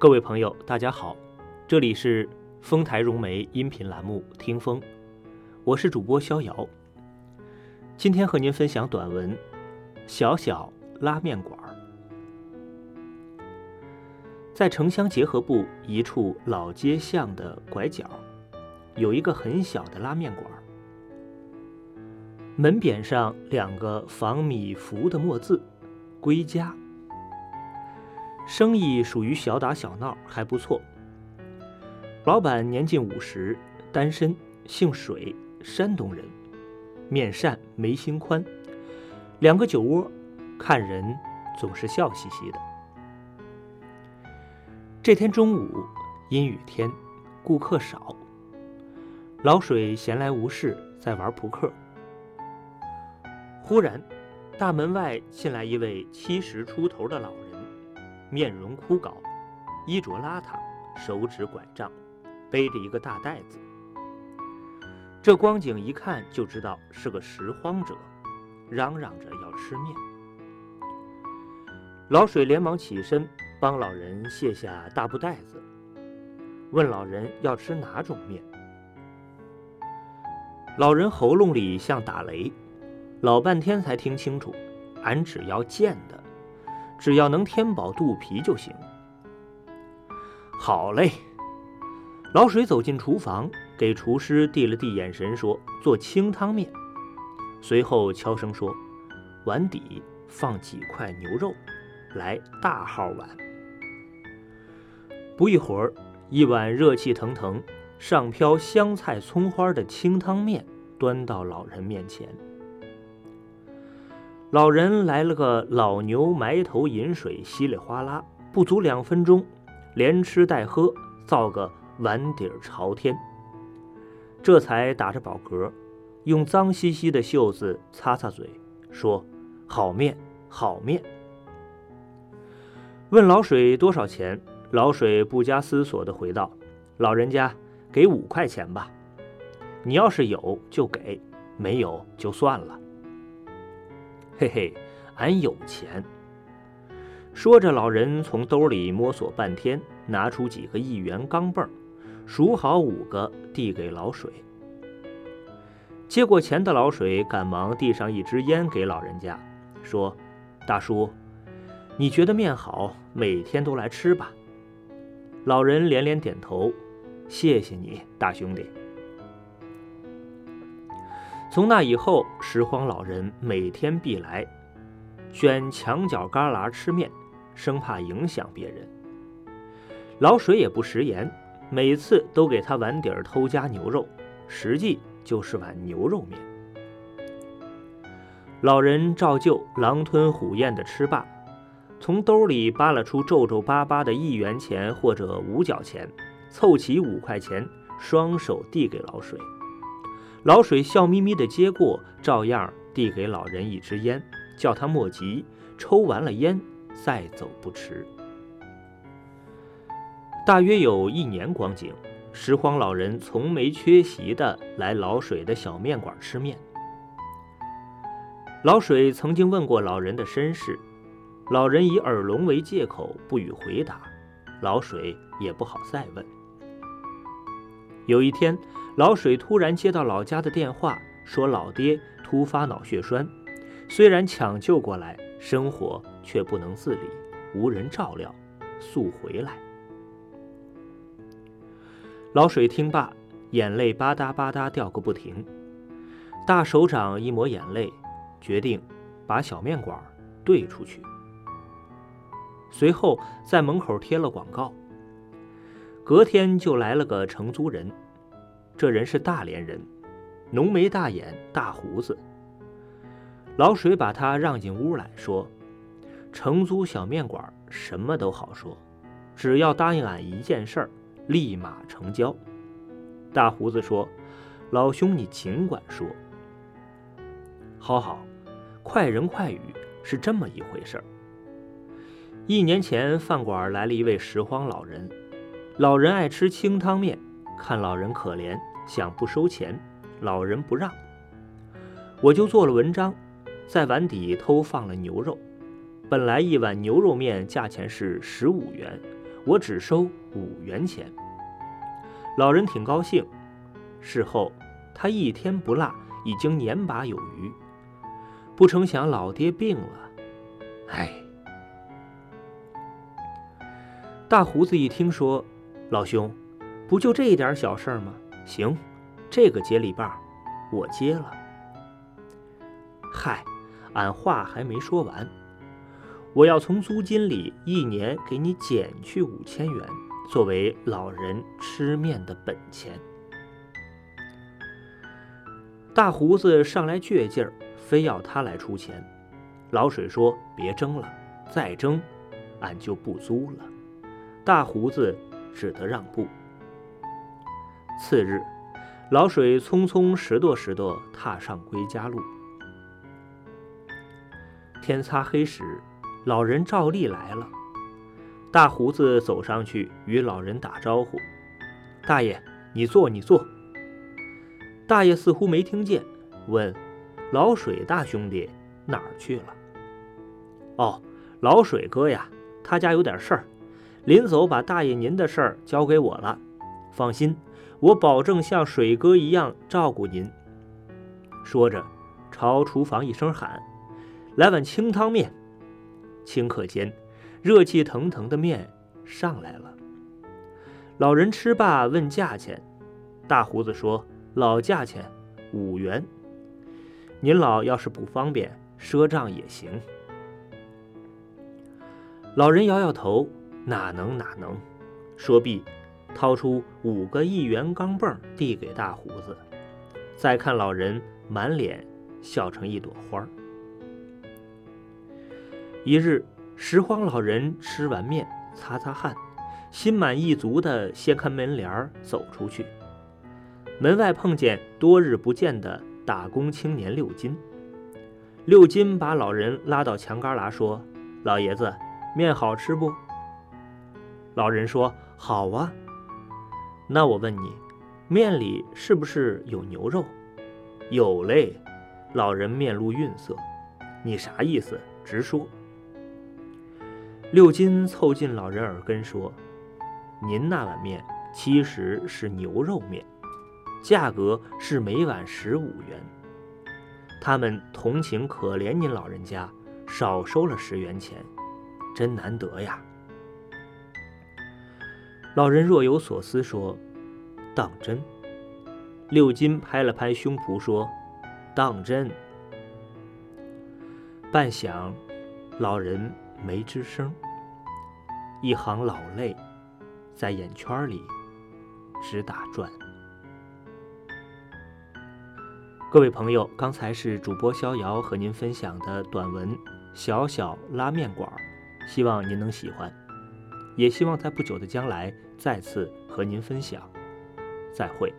各位朋友，大家好，这里是丰台融媒音频栏目《听风》，我是主播逍遥。今天和您分享短文《小小拉面馆》。在城乡结合部一处老街巷的拐角，有一个很小的拉面馆。门匾上两个仿米芾的墨字“归家”。生意属于小打小闹，还不错。老板年近五十，单身，姓水，山东人，面善眉心宽，两个酒窝，看人总是笑嘻嘻的。这天中午，阴雨天，顾客少。老水闲来无事，在玩扑克。忽然，大门外进来一位七十出头的老人，面容枯槁，衣着邋遢，手指拐杖，背着一个大袋子。这光景一看就知道是个拾荒者，嚷嚷着要吃面。老水连忙起身。帮老人卸下大布袋子，问老人要吃哪种面。老人喉咙里像打雷，老半天才听清楚：“俺只要贱的，只要能填饱肚皮就行。”好嘞，老水走进厨房，给厨师递了递眼神，说：“做清汤面。”随后悄声说：“碗底放几块牛肉，来大号碗。”不一会儿，一碗热气腾腾、上飘香菜葱花的清汤面端到老人面前。老人来了个老牛埋头饮水，稀里哗啦，不足两分钟，连吃带喝，造个碗底儿朝天。这才打着饱嗝，用脏兮兮的袖子擦擦嘴，说：“好面，好面。”问老水多少钱？老水不加思索地回道：“老人家，给五块钱吧。你要是有就给，没有就算了。”嘿嘿，俺有钱。说着，老人从兜里摸索半天，拿出几个一元钢镚，数好五个，递给老水。接过钱的老水赶忙递上一支烟给老人家，说：“大叔，你觉得面好，每天都来吃吧。”老人连连点头，谢谢你，大兄弟。从那以后，拾荒老人每天必来，选墙角旮旯吃面，生怕影响别人。老水也不食言，每次都给他碗底儿偷加牛肉，实际就是碗牛肉面。老人照旧狼吞虎咽的吃罢。从兜里扒拉出皱皱巴巴的一元钱或者五角钱，凑齐五块钱，双手递给老水。老水笑眯眯地接过，照样递给老人一支烟，叫他莫急，抽完了烟再走不迟。大约有一年光景，拾荒老人从没缺席地来老水的小面馆吃面。老水曾经问过老人的身世。老人以耳聋为借口不予回答，老水也不好再问。有一天，老水突然接到老家的电话，说老爹突发脑血栓，虽然抢救过来，生活却不能自理，无人照料，速回来。老水听罢，眼泪吧嗒吧嗒掉个不停，大手掌一抹眼泪，决定把小面馆兑出去。随后在门口贴了广告。隔天就来了个承租人，这人是大连人，浓眉大眼，大胡子。老水把他让进屋来说：“承租小面馆什么都好说，只要答应俺一件事儿，立马成交。”大胡子说：“老兄，你尽管说。”好好，快人快语是这么一回事儿。一年前，饭馆来了一位拾荒老人。老人爱吃清汤面，看老人可怜，想不收钱，老人不让。我就做了文章，在碗底偷放了牛肉。本来一碗牛肉面价钱是十五元，我只收五元钱。”老人挺高兴。事后，他一天不落，已经年把有余。不成想老爹病了，哎。大胡子一听说，老兄，不就这一点小事吗？行，这个接力棒，我接了。嗨，俺话还没说完，我要从租金里一年给你减去五千元，作为老人吃面的本钱。大胡子上来倔劲儿，非要他来出钱。老水说：“别争了，再争，俺就不租了。”大胡子只得让步。次日，老水匆匆拾掇拾掇，踏上归家路。天擦黑时，老人照例来了。大胡子走上去与老人打招呼：“大爷，你坐，你坐。”大爷似乎没听见，问：“老水大兄弟哪儿去了？”“哦，老水哥呀，他家有点事儿。”临走，把大爷您的事儿交给我了。放心，我保证像水哥一样照顾您。说着，朝厨房一声喊：“来碗清汤面。”顷刻间，热气腾腾的面上来了。老人吃罢，问价钱。大胡子说：“老价钱，五元。您老要是不方便赊账也行。”老人摇摇头。哪能哪能！说毕，掏出五个一元钢镚递给大胡子。再看老人满脸笑成一朵花。一日，拾荒老人吃完面，擦擦汗，心满意足地掀开门帘走出去。门外碰见多日不见的打工青年六金。六金把老人拉到墙旮旯说：“老爷子，面好吃不？”老人说：“好啊。”那我问你，面里是不是有牛肉？有嘞。老人面露愠色：“你啥意思？直说。”六金凑近老人耳根说：“您那碗面其实是牛肉面，价格是每碗十五元。他们同情可怜您老人家，少收了十元钱，真难得呀。”老人若有所思说：“当真？”六金拍了拍胸脯说：“当真。”半晌，老人没吱声，一行老泪在眼圈里直打转。各位朋友，刚才是主播逍遥和您分享的短文《小小拉面馆》，希望您能喜欢。也希望在不久的将来再次和您分享，再会。